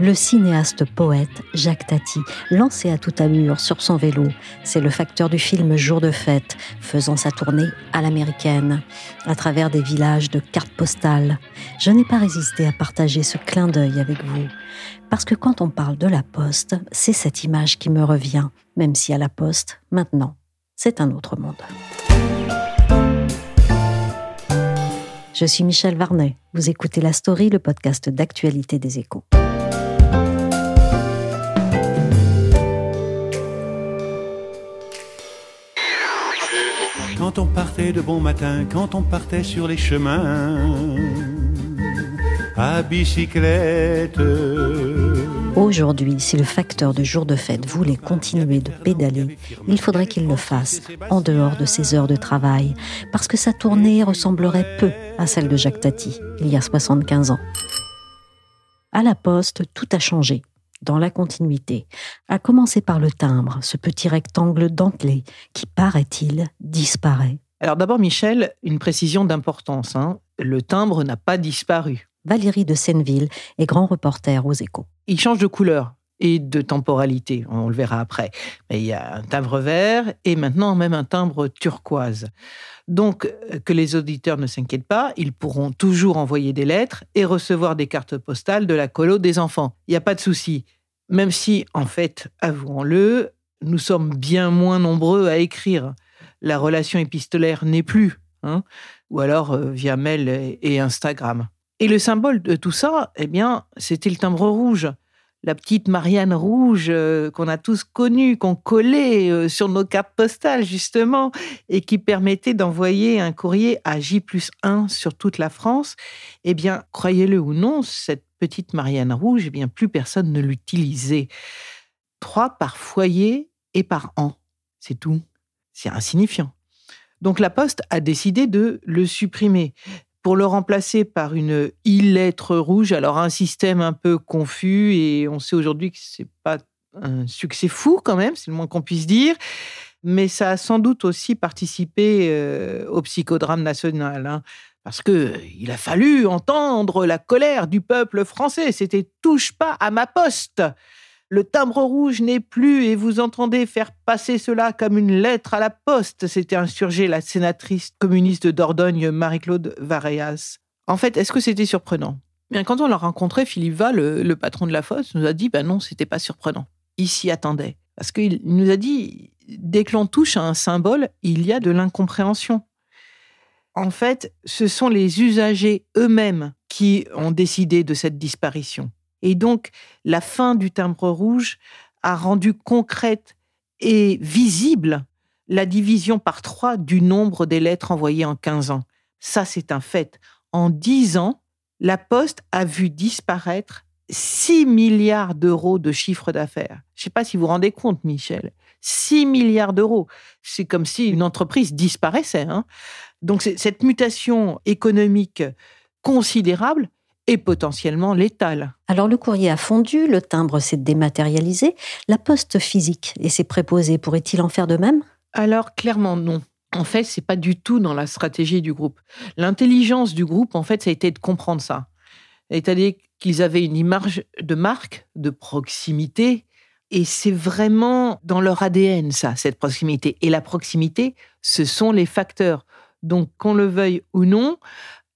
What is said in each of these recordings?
Le cinéaste poète Jacques Tati, lancé à toute allure sur son vélo. C'est le facteur du film Jour de fête, faisant sa tournée à l'américaine, à travers des villages de cartes postales. Je n'ai pas résisté à partager ce clin d'œil avec vous, parce que quand on parle de la poste, c'est cette image qui me revient, même si à la poste, maintenant, c'est un autre monde. Je suis Michel Varnet. Vous écoutez La Story, le podcast d'actualité des échos. Quand on partait de bon matin, quand on partait sur les chemins à bicyclette. Aujourd'hui, si le facteur de jour de fête voulait continuer de pédaler, il faudrait qu'il le fasse en dehors de ses heures de travail, parce que sa tournée ressemblerait peu à celle de Jacques Tati, il y a 75 ans. À la poste, tout a changé dans la continuité, à commencer par le timbre, ce petit rectangle dentelé qui, paraît-il, disparaît. Alors d'abord, Michel, une précision d'importance. Hein. Le timbre n'a pas disparu. Valérie de Senneville est grand reporter aux échos. Il change de couleur et de temporalité, on le verra après. Mais il y a un timbre vert et maintenant même un timbre turquoise. Donc, euh, que les auditeurs ne s'inquiètent pas, ils pourront toujours envoyer des lettres et recevoir des cartes postales de la colo des enfants. Il n'y a pas de souci. Même si, en fait, avouons-le, nous sommes bien moins nombreux à écrire. La relation épistolaire n'est plus, hein, ou alors euh, via mail et Instagram. Et le symbole de tout ça, eh bien, c'était le timbre rouge la petite Marianne rouge euh, qu'on a tous connue, qu'on collait euh, sur nos cartes postales justement, et qui permettait d'envoyer un courrier à J plus 1 sur toute la France, eh bien, croyez-le ou non, cette petite Marianne rouge, eh bien, plus personne ne l'utilisait. Trois par foyer et par an, c'est tout. C'est insignifiant. Donc la Poste a décidé de le supprimer pour le remplacer par une i-lettre rouge. Alors un système un peu confus et on sait aujourd'hui que c'est pas un succès fou quand même, c'est le moins qu'on puisse dire. Mais ça a sans doute aussi participé euh, au psychodrame national. Hein, parce que il a fallu entendre la colère du peuple français. C'était touche pas à ma poste. Le timbre rouge n'est plus et vous entendez faire passer cela comme une lettre à la poste, s'était insurgée la sénatrice communiste de Dordogne, Marie-Claude Vareas. En fait, est-ce que c'était surprenant? Bien, quand on l'a rencontré, Philippe Val, le, patron de la fosse, nous a dit ben non, c'était pas surprenant. Il s'y attendait. Parce qu'il nous a dit dès que l'on touche à un symbole, il y a de l'incompréhension. En fait, ce sont les usagers eux-mêmes qui ont décidé de cette disparition. Et donc, la fin du timbre rouge a rendu concrète et visible la division par trois du nombre des lettres envoyées en 15 ans. Ça, c'est un fait. En 10 ans, la Poste a vu disparaître 6 milliards d'euros de chiffre d'affaires. Je ne sais pas si vous vous rendez compte, Michel. 6 milliards d'euros. C'est comme si une entreprise disparaissait. Hein. Donc cette mutation économique considérable, et potentiellement létale. Alors le courrier a fondu, le timbre s'est dématérialisé, la poste physique et ses préposés pourraient-ils en faire de même? Alors clairement non. En fait, c'est pas du tout dans la stratégie du groupe. L'intelligence du groupe, en fait, ça a été de comprendre ça. C'est-à-dire qu'ils avaient une image de marque, de proximité, et c'est vraiment dans leur ADN, ça, cette proximité. Et la proximité, ce sont les facteurs. Donc, qu'on le veuille ou non,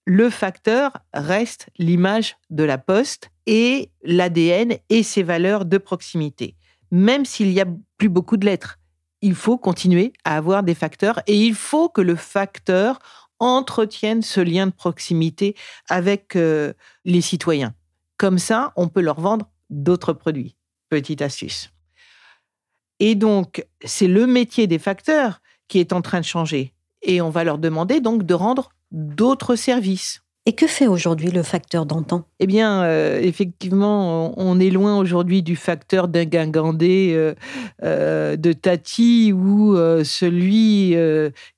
le facteur reste l'image de la poste et l'ADN et ses valeurs de proximité. Même s'il n'y a plus beaucoup de lettres, il faut continuer à avoir des facteurs et il faut que le facteur entretienne ce lien de proximité avec euh, les citoyens. Comme ça, on peut leur vendre d'autres produits. Petite astuce. Et donc, c'est le métier des facteurs qui est en train de changer. Et on va leur demander donc de rendre d'autres services. Et que fait aujourd'hui le facteur d'antan? Eh bien, euh, effectivement, on est loin aujourd'hui du facteur d'un euh, euh, de Tati ou celui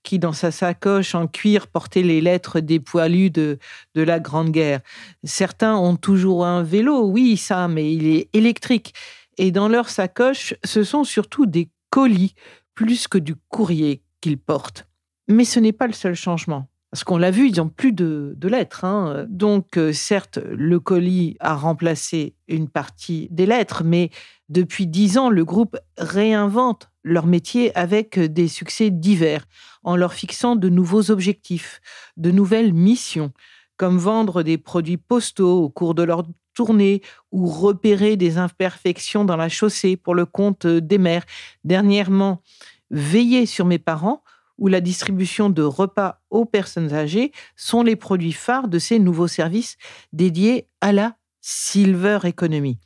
qui, dans sa sacoche en cuir, portait les lettres des poilus de, de la Grande Guerre. Certains ont toujours un vélo, oui, ça, mais il est électrique. Et dans leur sacoche, ce sont surtout des colis, plus que du courrier qu'ils portent. Mais ce n'est pas le seul changement. Parce qu'on l'a vu, ils n'ont plus de, lettres. Hein. Donc, euh, certes, le colis a remplacé une partie des lettres, mais depuis dix ans, le groupe réinvente leur métier avec des succès divers, en leur fixant de nouveaux objectifs, de nouvelles missions, comme vendre des produits postaux au cours de leur tournée ou repérer des imperfections dans la chaussée pour le compte des mères. Dernièrement, veiller sur mes parents où la distribution de repas aux personnes âgées sont les produits phares de ces nouveaux services dédiés à la silver economy.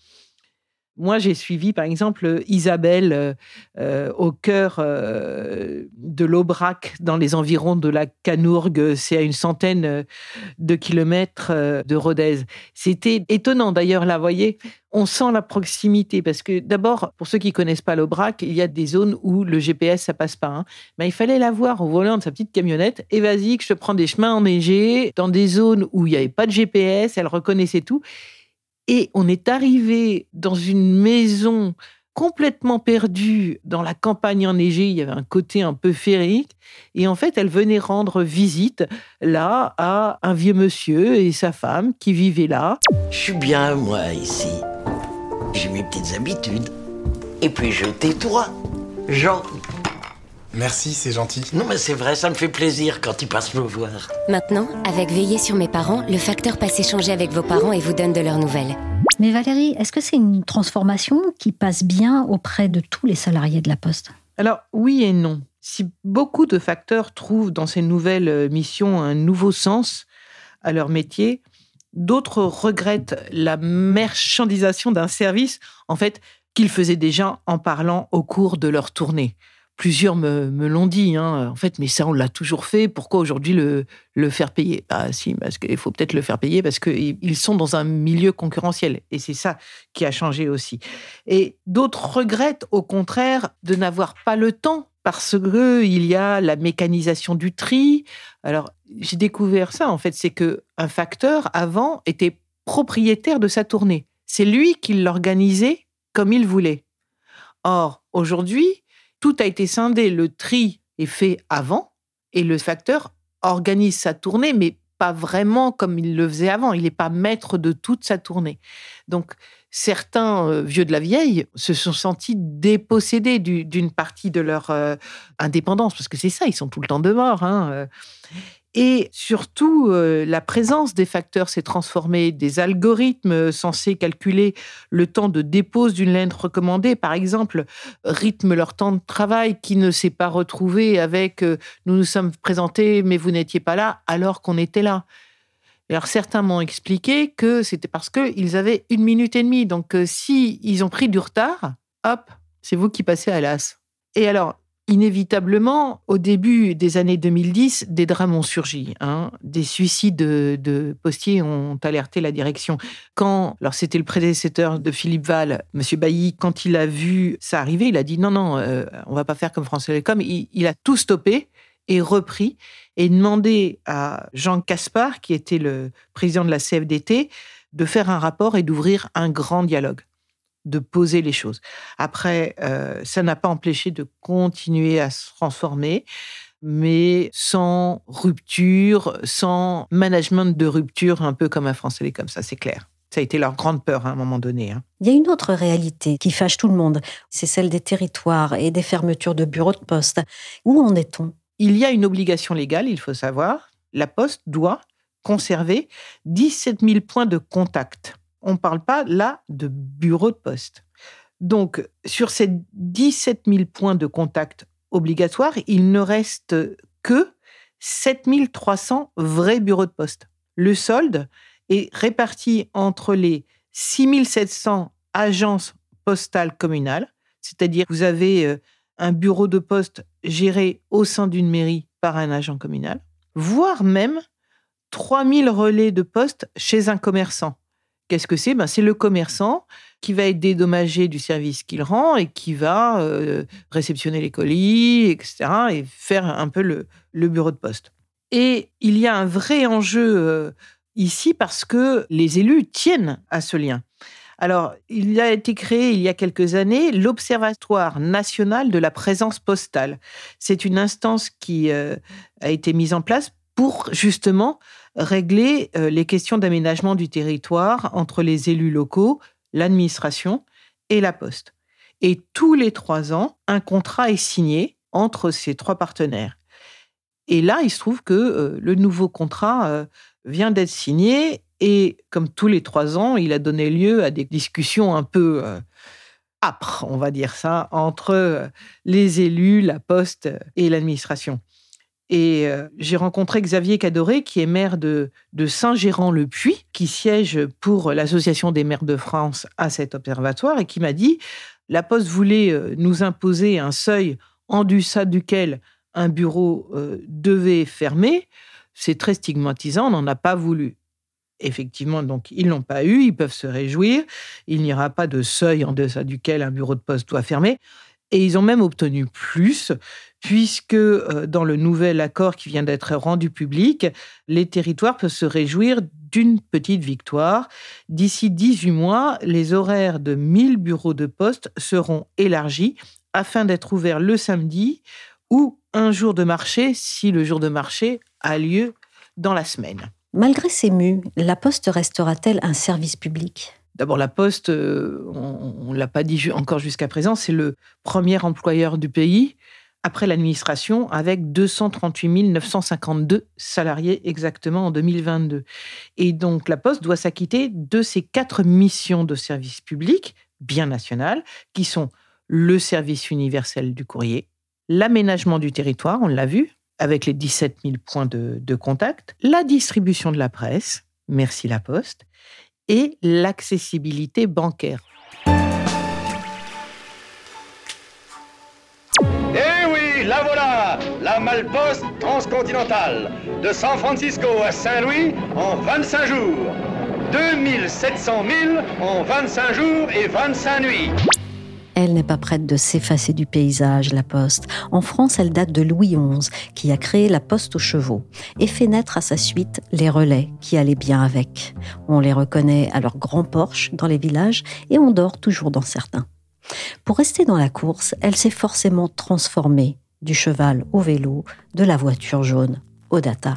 Moi, j'ai suivi, par exemple, Isabelle euh, euh, au cœur euh, de l'Aubrac, dans les environs de la Canourgue. C'est à une centaine de kilomètres de Rodez. C'était étonnant, d'ailleurs, là, voyez, on sent la proximité parce que d'abord, pour ceux qui connaissent pas l'Aubrac, il y a des zones où le GPS ça passe pas. Hein. Mais il fallait la voir au volant de sa petite camionnette. Et vas-y, que je te prends des chemins enneigés dans des zones où il n'y avait pas de GPS. Elle reconnaissait tout. Et on est arrivé dans une maison complètement perdue dans la campagne enneigée. Il y avait un côté un peu féerique. Et en fait, elle venait rendre visite là à un vieux monsieur et sa femme qui vivaient là. Je suis bien, moi, ici. J'ai mes petites habitudes. Et puis je tais-toi, Jean. Merci, c'est gentil. Non, mais c'est vrai, ça me fait plaisir quand ils passent me voir. Maintenant, avec Veiller sur mes parents, le facteur passe échanger avec vos parents et vous donne de leurs nouvelles. Mais Valérie, est-ce que c'est une transformation qui passe bien auprès de tous les salariés de la Poste? Alors, oui et non. Si beaucoup de facteurs trouvent dans ces nouvelles euh, missions un nouveau sens à leur métier, d'autres regrettent la marchandisation d'un service, en fait, qu'ils faisaient déjà en parlant au cours de leur tournée plusieurs me, l'ont dit. Hein. En fait, mais ça, on l'a toujours fait. Pourquoi aujourd'hui le, faire payer? Ah, si, parce qu'il faut peut-être le faire payer parce qu'ils sont dans un milieu concurrentiel. Et c'est ça qui a changé aussi. Et d'autres regrettent, au contraire, de n'avoir pas le temps parce que il y a la mécanisation du tri. Alors, j'ai découvert ça. En fait, c'est que un facteur avant était propriétaire de sa tournée. C'est lui qui l'organisait comme il voulait. Or, aujourd'hui, tout a été scindé. Le tri est fait avant et le facteur organise sa tournée, mais pas vraiment comme il le faisait avant. Il n'est pas maître de toute sa tournée. Donc, certains euh, vieux de la vieille se sont sentis dépossédés d'une partie de leur euh, indépendance, parce que c'est ça, ils sont tout le temps dehors. Hein. Euh. Et surtout, euh, la présence des facteurs s'est transformée. Des algorithmes censés calculer le temps de dépose d'une lettre recommandée, par exemple, rythment leur temps de travail qui ne s'est pas retrouvé avec euh, nous nous sommes présentés, mais vous n'étiez pas là alors qu'on était là. Alors certains m'ont expliqué que c'était parce qu'ils avaient une minute et demie. Donc euh, si ils ont pris du retard, hop, c'est vous qui passez à l'as. Et alors, inévitablement, au début des années 2010, des drames ont surgi. Hein. Des suicides de, postiers ont alerté la direction. Quand, alors c'était le prédécesseur de Philippe Val, M. Bailly, quand il a vu ça arriver, il a dit non, non, euh, on va pas faire comme France Télécom. Il, il a tout stoppé et repris et demandé à Jean Caspar, qui était le président de la CFDT, de faire un rapport et d'ouvrir un grand dialogue de poser les choses. Après, euh, ça n'a pas empêché de continuer à se transformer, mais sans rupture, sans management de rupture, un peu comme à France Télécom, ça c'est clair. Ça a été leur grande peur à un moment donné. hein. Il y a une autre réalité qui fâche tout le monde, c'est celle des territoires et des fermetures de bureaux de poste. Où en est-on? Il y a une obligation légale, il faut savoir. La Poste doit conserver 17 000 points de contact. On ne parle pas là de bureau de poste. Donc, sur ces 17 000 points de contact obligatoires, il ne reste que 7 300 vrais bureaux de poste. Le solde est réparti entre les 6 700 agences postales communales, c'est-à-dire vous avez euh, un bureau de poste géré au sein d'une mairie par un agent communal, voire même 3000 relais de poste chez un commerçant. Qu'est-ce que c'est? Ben, C'est le commerçant qui va être dédommagé du service qu'il rend et qui va euh, réceptionner les colis, etc., et faire un peu le, bureau de poste. Et il y a un vrai enjeu euh, ici parce que les élus tiennent à ce lien. Alors, il a été créé il y a quelques années l'Observatoire national de la présence postale. C'est une instance qui euh, a été mise en place pour justement régler euh, les questions d'aménagement du territoire entre les élus locaux, l'administration et la poste. Et tous les trois ans, un contrat est signé entre ces trois partenaires. Et là, il se trouve que euh, le nouveau contrat euh, vient d'être signé et comme tous les trois ans, il a donné lieu à des discussions un peu âpres, on va dire ça, entre les élus, la poste et l'administration. Et euh, j'ai rencontré Xavier Cadoré, qui est maire de, Saint-Gérand-le-Puy, qui siège pour l'Association des maires de France à cet observatoire, et qui m'a dit la Poste voulait euh, nous imposer un seuil en deçà duquel un bureau euh, devait fermer. C'est très stigmatisant, on n'en a pas voulu. Effectivement, donc ils l'ont pas eu, ils peuvent se réjouir. Il n'y aura pas de seuil en deçà duquel un bureau de poste doit fermer. Et ils ont même obtenu plus, puisque euh, dans le nouvel accord qui vient d'être rendu public, les territoires peuvent se réjouir d'une petite victoire. D'ici 18 mois, les horaires de 1000 bureaux de poste seront élargis afin d'être ouverts le samedi ou un jour de marché si le jour de marché a lieu dans la semaine. Malgré ces mues, la Poste restera-t-elle un service public? D'abord, la Poste, euh, on ne l'a pas dit encore jusqu'à présent, c'est le premier employeur du pays, après l'administration, avec 238 952 salariés exactement en 2022. Et donc, la Poste doit s'acquitter de ses quatre missions de service public, bien nationales, qui sont le service universel du courrier, l'aménagement du territoire, on l'a vu, avec les 17 000 points de, de contact, la distribution de la presse, merci la Poste, et l'accessibilité bancaire. La Malposte transcontinentale, de San Francisco à Saint-Louis en 25 jours. 2700 000 en 25 jours et 25 nuits. Elle n'est pas prête de s'effacer du paysage, la Poste. En France, elle date de Louis XI, qui a créé la Poste aux chevaux, et fait naître à sa suite les relais qui allaient bien avec. On les reconnaît à leurs grands Porsche dans les villages, et on dort toujours dans certains. Pour rester dans la course, elle s'est forcément transformée, du cheval au vélo, de la voiture jaune au data.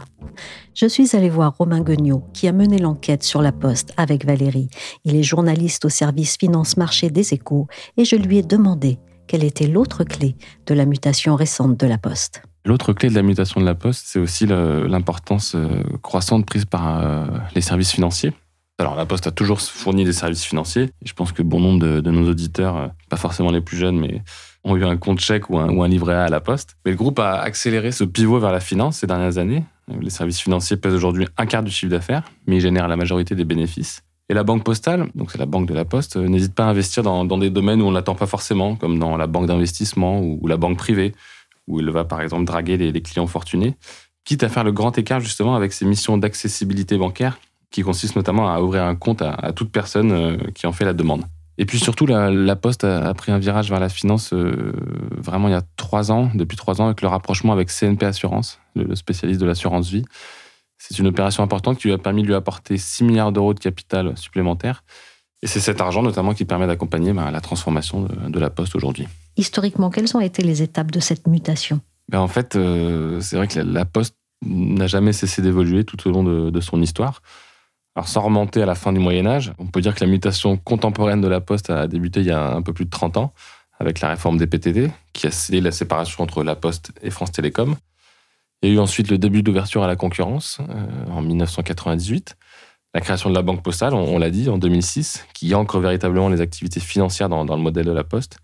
Je suis allée voir Romain Guignot, qui a mené l'enquête sur la Poste avec Valérie. Il est journaliste au service finance-marché des échos, et je lui ai demandé quelle était l'autre clé de la mutation récente de la Poste. L'autre clé de la mutation de la Poste, c'est aussi l'importance euh, croissante prise par euh, les services financiers. Alors, la Poste a toujours fourni des services financiers. Je pense que bon nombre de, de nos auditeurs, euh, pas forcément les plus jeunes, mais ont eu un compte chèque ou un, ou un livret A à la Poste. Mais le groupe a accéléré ce pivot vers la finance ces dernières années. Les services financiers pèsent aujourd'hui un quart du chiffre d'affaires, mais ils génèrent la majorité des bénéfices. Et la banque postale, donc c'est la banque de la Poste, euh, n'hésite pas à investir dans, dans des domaines où on ne l'attend pas forcément, comme dans la banque d'investissement ou, la banque privée, où il va par exemple draguer les, clients fortunés, quitte à faire le grand écart justement avec ses missions d'accessibilité bancaire, qui consistent notamment à ouvrir un compte à, à toute personne euh, qui en fait la demande. Et puis surtout, la, la Poste a, a pris un virage vers la finance euh, vraiment il y a trois ans, depuis trois ans, avec le rapprochement avec CNP Assurance, le, le spécialiste de l'assurance vie. C'est une opération importante qui lui a permis de lui apporter 6 milliards d'euros de capital supplémentaire. Et c'est cet argent notamment qui permet d'accompagner bah, la transformation de, de la Poste aujourd'hui. Historiquement, quelles ont été les étapes de cette mutation? Ben, en fait, euh, c'est vrai que la, la Poste n'a jamais cessé d'évoluer tout au long de, de son histoire. Alors sans remonter à la fin du Moyen Âge, on peut dire que la mutation contemporaine de la poste a débuté il y a un peu plus de 30 ans avec la réforme des PTT qui a scellé la séparation entre la poste et France Télécom. Il y a eu ensuite le début d'ouverture à la concurrence euh, en 1998, la création de la banque postale, on, l'a dit, en 2006, qui ancre véritablement les activités financières dans, le modèle de la poste.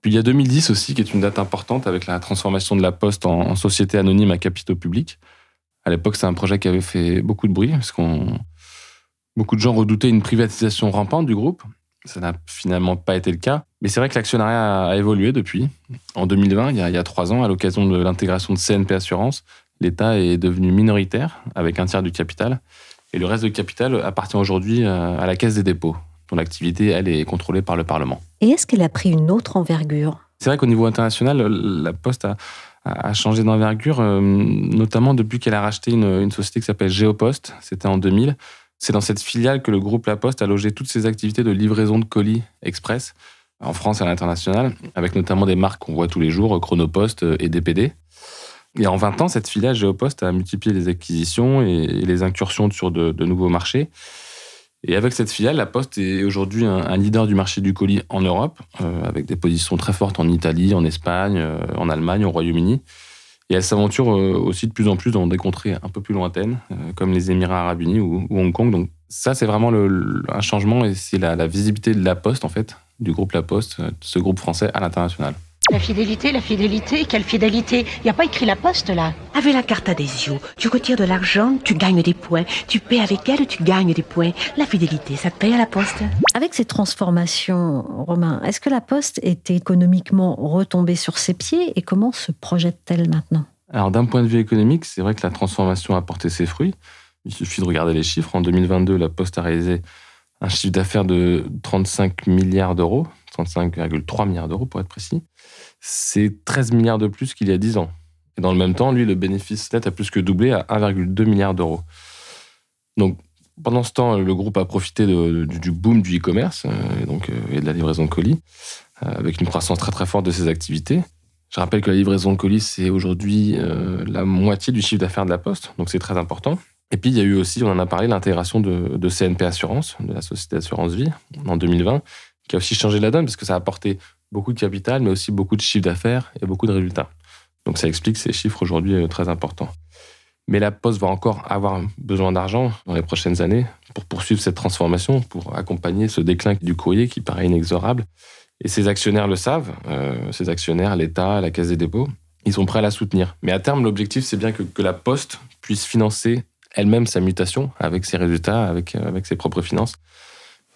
Puis il y a 2010 aussi, qui est une date importante avec la transformation de la poste en, société anonyme à capitaux publics. À l'époque, c'est un projet qui avait fait beaucoup de bruit, parce qu'on beaucoup de gens redoutaient une privatisation rampante du groupe. Ça n'a finalement pas été le cas. Mais c'est vrai que l'actionnariat a, évolué depuis. En 2020, il y a, trois ans, à l'occasion de l'intégration de CNP Assurance, l'État est devenu minoritaire avec un tiers du capital. Et le reste du capital appartient aujourd'hui euh, à la Caisse des dépôts, dont l'activité, elle, est contrôlée par le Parlement. Et est-ce qu'elle a pris une autre envergure? C'est vrai qu'au niveau international, la Poste a, changé d'envergure, euh, notamment depuis qu'elle a racheté une, une société qui s'appelle Géopost. C'était en 2000. C'est dans cette filiale que le groupe La Poste a logé toutes ses activités de livraison de colis express en France et à l'international, avec notamment des marques qu'on voit tous les jours, Chronopost et DPD. Et en 20 ans, cette filiale Géopost a multiplié les acquisitions et les incursions sur de, nouveaux marchés. Et avec cette filiale, la Poste est aujourd'hui un, leader du marché du colis en Europe, euh, avec des positions très fortes en Italie, en Espagne, euh, en Allemagne, au Royaume-Uni. Et elle s'aventure euh, aussi de plus en plus dans des contrées un peu plus lointaines, euh, comme les Émirats arabes unis ou, Hong Kong. Donc ça, c'est vraiment un changement et c'est la, visibilité de la Poste, en fait, du groupe La Poste, euh, ce groupe français à l'international. La fidélité, la fidélité, quelle fidélité Il n'y a pas écrit la poste là. Avec la carte adhésion, tu retires de l'argent, tu gagnes des points. Tu paies avec elle, tu gagnes des points. La fidélité, ça te paye à la poste. Avec ces transformations, Romain, est-ce que la poste est économiquement retombée sur ses pieds et comment se projette-t-elle maintenant? Alors d'un point de vue économique, c'est vrai que la transformation a porté ses fruits. Il suffit de regarder les chiffres. En 2022, la poste a réalisé un chiffre d'affaires de 35 milliards d'euros, 35,3 milliards d'euros pour être précis c'est 13 milliards de plus qu'il y a 10 ans. Et dans le même temps, lui, le bénéfice net a plus que doublé à 1,2 milliard d'euros. Donc, pendant ce temps, le groupe a profité du, boom du e-commerce euh, euh, et de la livraison de colis, euh, avec une croissance très très forte de ses activités. Je rappelle que la livraison de colis, c'est aujourd'hui la moitié du chiffre d'affaires de la Poste, donc c'est très important. Et puis, il y a eu aussi, on en a parlé, l'intégration de, de, CNP Assurance, de la société d'assurance vie, en 2020, qui a aussi changé la donne, parce que ça a apporté beaucoup de capital, mais aussi beaucoup de chiffre d'affaires et beaucoup de résultats. Donc ça explique ces chiffres aujourd'hui euh, très importants. Mais la Poste va encore avoir besoin d'argent dans les prochaines années pour poursuivre cette transformation, pour accompagner ce déclin du courrier qui paraît inexorable. Et ces actionnaires le savent, euh, ces actionnaires, l'État, la Caisse des dépôts, ils sont prêts à la soutenir. Mais à terme, l'objectif, c'est bien que, la Poste puisse financer elle-même sa mutation avec ses résultats, avec, euh, avec ses propres finances.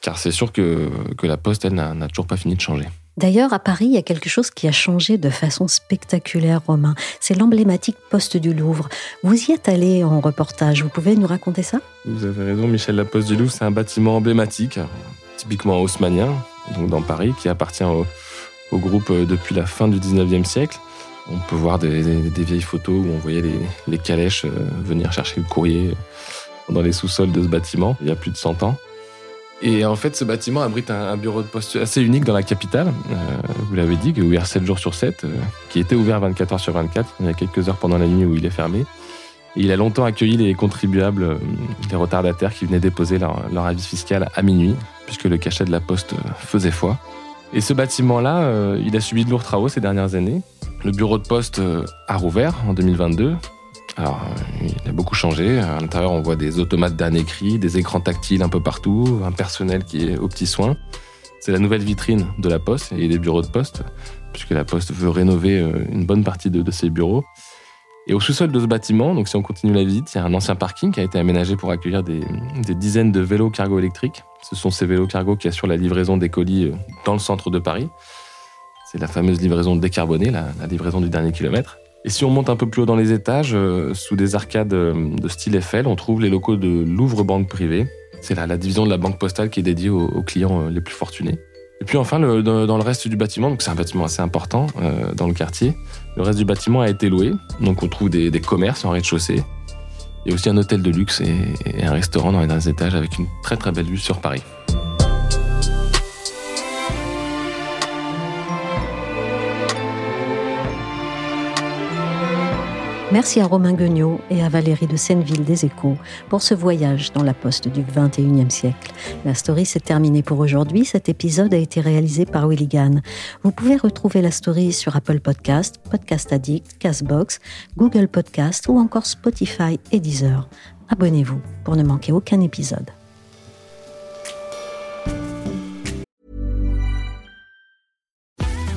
Car c'est sûr que, que la Poste, elle, n'a toujours pas fini de changer. D'ailleurs, à Paris, il y a quelque chose qui a changé de façon spectaculaire, Romain. C'est l'emblématique poste du Louvre. Vous y êtes allé en reportage. Vous pouvez nous raconter ça? Vous avez raison, Michel. La Poste du Louvre, c'est un bâtiment emblématique, typiquement haussmanien, donc dans Paris, qui appartient au, groupe euh, depuis la fin du 19e siècle. On peut voir des, vieilles photos où on voyait les, les calèches euh, venir chercher le courrier dans les sous-sols de ce bâtiment, il y a plus de 100 ans. Et en fait, ce bâtiment abrite un, bureau de poste assez unique dans la capitale. Euh, vous l'avez dit, qui est ouvert 7 jours sur 7, euh, qui était ouvert 24 heures sur 24. Il y a quelques heures pendant la nuit où il est fermé. Il a longtemps accueilli les contribuables, euh, les retardataires qui venaient déposer leur, avis fiscal à minuit, puisque le cachet de la poste faisait foi. Et ce bâtiment-là, il a subi de lourds travaux ces dernières années. Le bureau de poste a rouvert en 2022 alors, il a beaucoup changé. À l'intérieur, on voit des automates d'un écrit, des écrans tactiles un peu partout, un personnel qui est aux petits soins. C'est la nouvelle vitrine de la Poste et des bureaux de poste, puisque la Poste veut rénover euh, une bonne partie de, ses bureaux. Et au sous-sol de ce bâtiment, donc si on continue la visite, il y a un ancien parking qui a été aménagé pour accueillir des, dizaines de vélos cargo électriques. Ce sont ces vélos cargo qui assurent la livraison des colis euh, dans le centre de Paris. C'est la fameuse livraison décarbonée, la livraison du dernier kilomètre. Et si on monte un peu plus haut dans les étages, euh, sous des arcades euh, de style Eiffel, on trouve les locaux de Louvre Banque Privée. C'est la, la division de la banque postale qui est dédiée aux, clients euh, les plus fortunés. Et puis enfin, dans, le reste du bâtiment, c'est un bâtiment assez important dans le quartier, le reste du bâtiment a été loué. Donc on trouve des, commerces en rez-de-chaussée. Il y a aussi un hôtel de luxe et un restaurant dans les derniers étages avec une très très belle vue sur Paris. Merci à Romain Guignot et à Valérie de Senneville des Échos pour ce voyage dans la poste du 21e siècle. La story s'est terminée pour aujourd'hui. Cet épisode a été réalisé par Willigan. Vous pouvez retrouver la story sur Apple Podcast, Podcast Addict, Castbox, Google Podcast ou encore Spotify et Deezer. Abonnez-vous pour ne manquer aucun épisode.